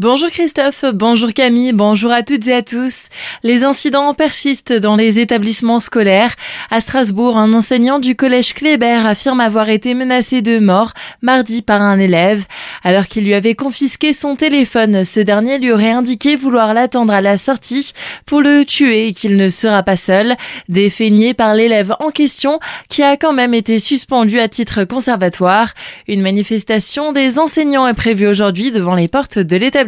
Bonjour Christophe, bonjour Camille, bonjour à toutes et à tous. Les incidents persistent dans les établissements scolaires. À Strasbourg, un enseignant du collège Kléber affirme avoir été menacé de mort mardi par un élève. Alors qu'il lui avait confisqué son téléphone, ce dernier lui aurait indiqué vouloir l'attendre à la sortie pour le tuer et qu'il ne sera pas seul. Défeigné par l'élève en question qui a quand même été suspendu à titre conservatoire. Une manifestation des enseignants est prévue aujourd'hui devant les portes de l'établissement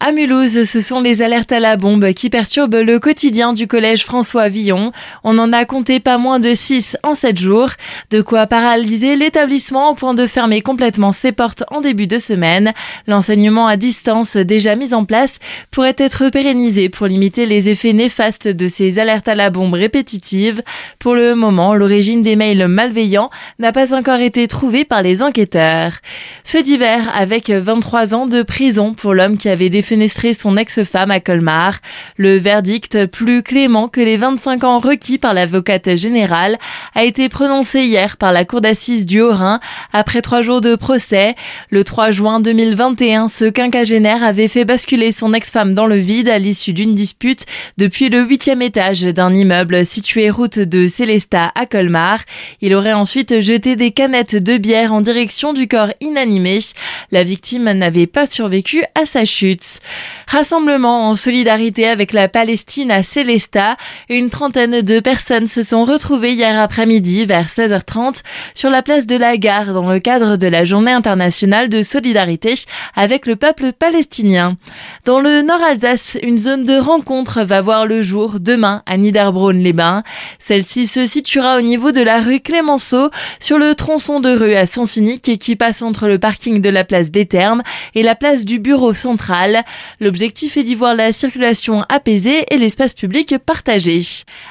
à Mulhouse, ce sont les alertes à la bombe qui perturbent le quotidien du collège François Villon. On en a compté pas moins de 6 en 7 jours, de quoi paralyser l'établissement au point de fermer complètement ses portes en début de semaine. L'enseignement à distance déjà mis en place pourrait être pérennisé pour limiter les effets néfastes de ces alertes à la bombe répétitives. Pour le moment, l'origine des mails malveillants n'a pas encore été trouvée par les enquêteurs. Feu d'hiver avec 23 ans de prison pour l'homme qui avait défenestré son ex-femme à Colmar. Le verdict, plus clément que les 25 ans requis par l'avocate générale, a été prononcé hier par la cour d'assises du Haut-Rhin après trois jours de procès. Le 3 juin 2021, ce quinquagénaire avait fait basculer son ex-femme dans le vide à l'issue d'une dispute depuis le huitième étage d'un immeuble situé route de Célestat à Colmar. Il aurait ensuite jeté des canettes de bière en direction du corps inanimé. La victime n'avait pas survécu à sa chute. Rassemblement en solidarité avec la Palestine à Célestat. Une trentaine de personnes se sont retrouvées hier après-midi vers 16h30 sur la place de la gare dans le cadre de la journée internationale de solidarité avec le peuple palestinien. Dans le Nord Alsace, une zone de rencontre va voir le jour demain à Niederbronn-les-Bains. Celle-ci se situera au niveau de la rue Clémenceau sur le tronçon de rue à sens unique qui passe entre le parking de la place des Ternes et la place du bureau central. L'objectif est d'y voir la circulation apaisée et l'espace public partagé.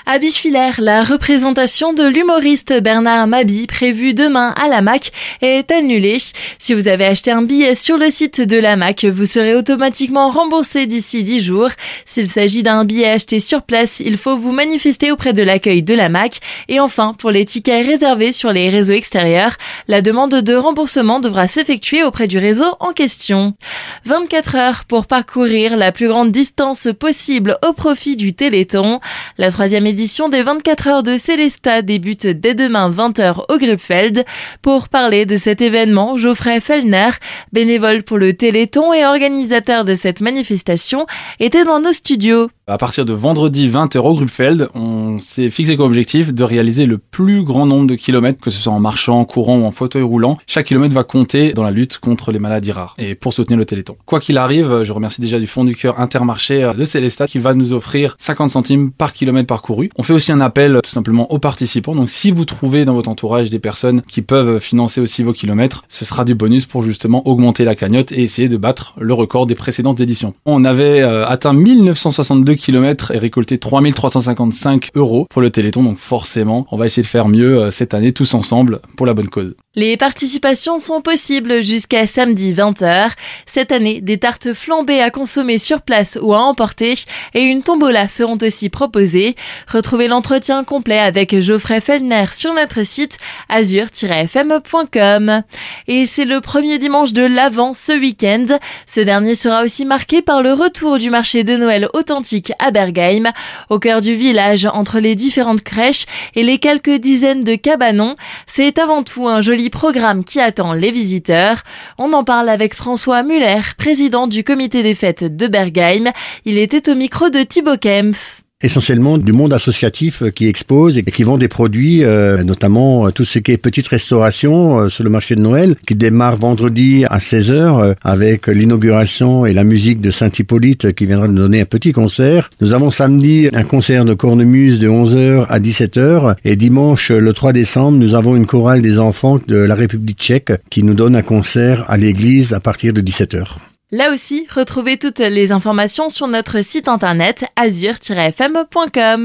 À Bichevillers, la représentation de l'humoriste Bernard Mabi prévue demain à la MAC est annulée. Si vous avez acheté un billet sur le site de la MAC, vous serez automatiquement remboursé d'ici 10 jours. S'il s'agit d'un billet acheté sur place, il faut vous manifester auprès de l'accueil de la MAC. Et enfin, pour les tickets réservés sur les réseaux extérieurs, la demande de remboursement devra s'effectuer auprès du réseau en question. 24 heures pour parcourir la plus grande distance possible au profit du Téléthon. La troisième édition des 24 heures de Célesta débute dès demain 20h au Grubfeld. Pour parler de cet événement, Geoffrey Fellner, bénévole pour le Téléthon et organisateur de cette manifestation, était dans nos studios. À partir de vendredi 20h au Grubfeld, on s'est fixé comme objectif de réaliser le plus grand nombre de kilomètres, que ce soit en marchant, en courant ou en fauteuil roulant. Chaque kilomètre va compter dans la lutte contre les maladies rares et pour soutenir le Téléthon. Quoi qu'il arrive, je remercie déjà du fond du cœur Intermarché de Célestat qui va nous offrir 50 centimes par kilomètre parcouru. On fait aussi un appel tout simplement aux participants. Donc si vous trouvez dans votre entourage des personnes qui peuvent financer aussi vos kilomètres, ce sera du bonus pour justement augmenter la cagnotte et essayer de battre le record des précédentes éditions. On avait euh, atteint 1962 km et récolté 3355 euros pour le Téléthon. Donc forcément, on va essayer de faire mieux euh, cette année tous ensemble pour la bonne cause. Les participations sont possibles jusqu'à samedi 20h. Cette année, des tartes flambées à consommer sur place ou à emporter et une tombola seront aussi proposées. Retrouvez l'entretien complet avec Geoffrey Fellner sur notre site azur-fm.com. Et c'est le premier dimanche de l'Avent ce week-end. Ce dernier sera aussi marqué par le retour du marché de Noël authentique à Bergheim, au cœur du village entre les différentes crèches et les quelques dizaines de cabanons. C'est avant tout un joli programme qui attend les visiteurs. On en parle avec François Muller, président du comité des fêtes de Bergheim. Il était au micro de Thibaut Kempf essentiellement du monde associatif qui expose et qui vend des produits, euh, notamment euh, tout ce qui est petite restauration euh, sur le marché de Noël, qui démarre vendredi à 16h avec l'inauguration et la musique de Saint-Hippolyte qui viendra nous donner un petit concert. Nous avons samedi un concert de cornemuse de 11h à 17h et dimanche le 3 décembre nous avons une chorale des enfants de la République tchèque qui nous donne un concert à l'église à partir de 17h. Là aussi, retrouvez toutes les informations sur notre site internet azur-fm.com.